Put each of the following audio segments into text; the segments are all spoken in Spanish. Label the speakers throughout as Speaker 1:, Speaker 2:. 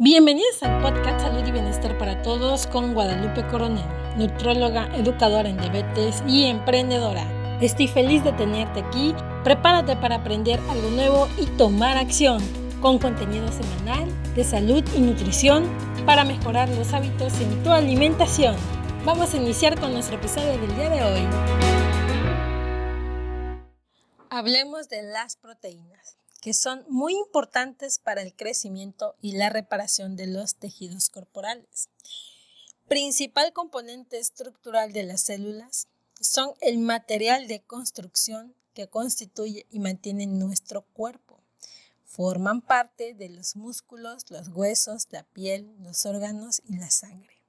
Speaker 1: Bienvenidos al podcast Salud y Bienestar para Todos con Guadalupe Coronel, nutróloga, educadora en diabetes y emprendedora. Estoy feliz de tenerte aquí. Prepárate para aprender algo nuevo y tomar acción con contenido semanal de salud y nutrición para mejorar los hábitos en tu alimentación. Vamos a iniciar con nuestro episodio del día de hoy. Hablemos de las proteínas que son muy importantes para el crecimiento y la reparación de los tejidos corporales. Principal componente estructural de las células son el material de construcción que constituye y mantiene nuestro cuerpo. Forman parte de los músculos, los huesos, la piel, los órganos y la sangre.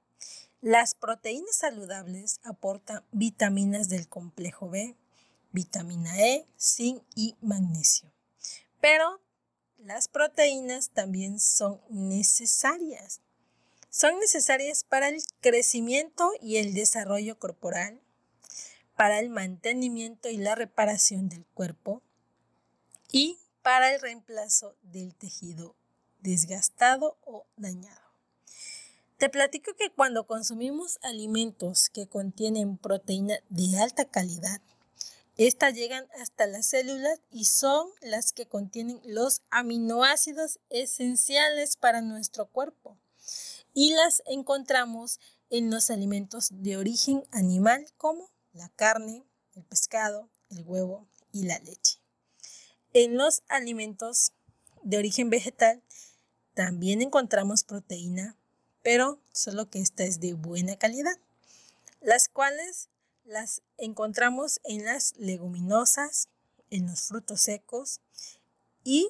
Speaker 1: Las proteínas saludables aportan vitaminas del complejo B, vitamina E, zinc y magnesio. Pero las proteínas también son necesarias. Son necesarias para el crecimiento y el desarrollo corporal, para el mantenimiento y la reparación del cuerpo y para el reemplazo del tejido desgastado o dañado. Te platico que cuando consumimos alimentos que contienen proteína de alta calidad, estas llegan hasta las células y son las que contienen los aminoácidos esenciales para nuestro cuerpo. Y las encontramos en los alimentos de origen animal como la carne, el pescado, el huevo y la leche. En los alimentos de origen vegetal también encontramos proteína, pero solo que esta es de buena calidad, las cuales las encontramos en las leguminosas, en los frutos secos y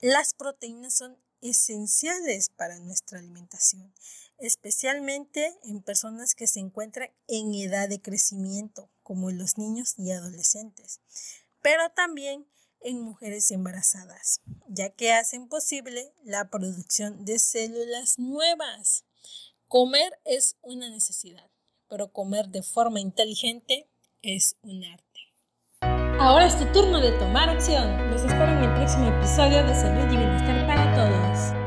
Speaker 1: las proteínas son esenciales para nuestra alimentación, especialmente en personas que se encuentran en edad de crecimiento, como en los niños y adolescentes, pero también en mujeres embarazadas, ya que hacen posible la producción de células nuevas. Comer es una necesidad pero comer de forma inteligente es un arte. Ahora es tu turno de tomar acción. Los espero en el próximo episodio de Salud y Bienestar para Todos.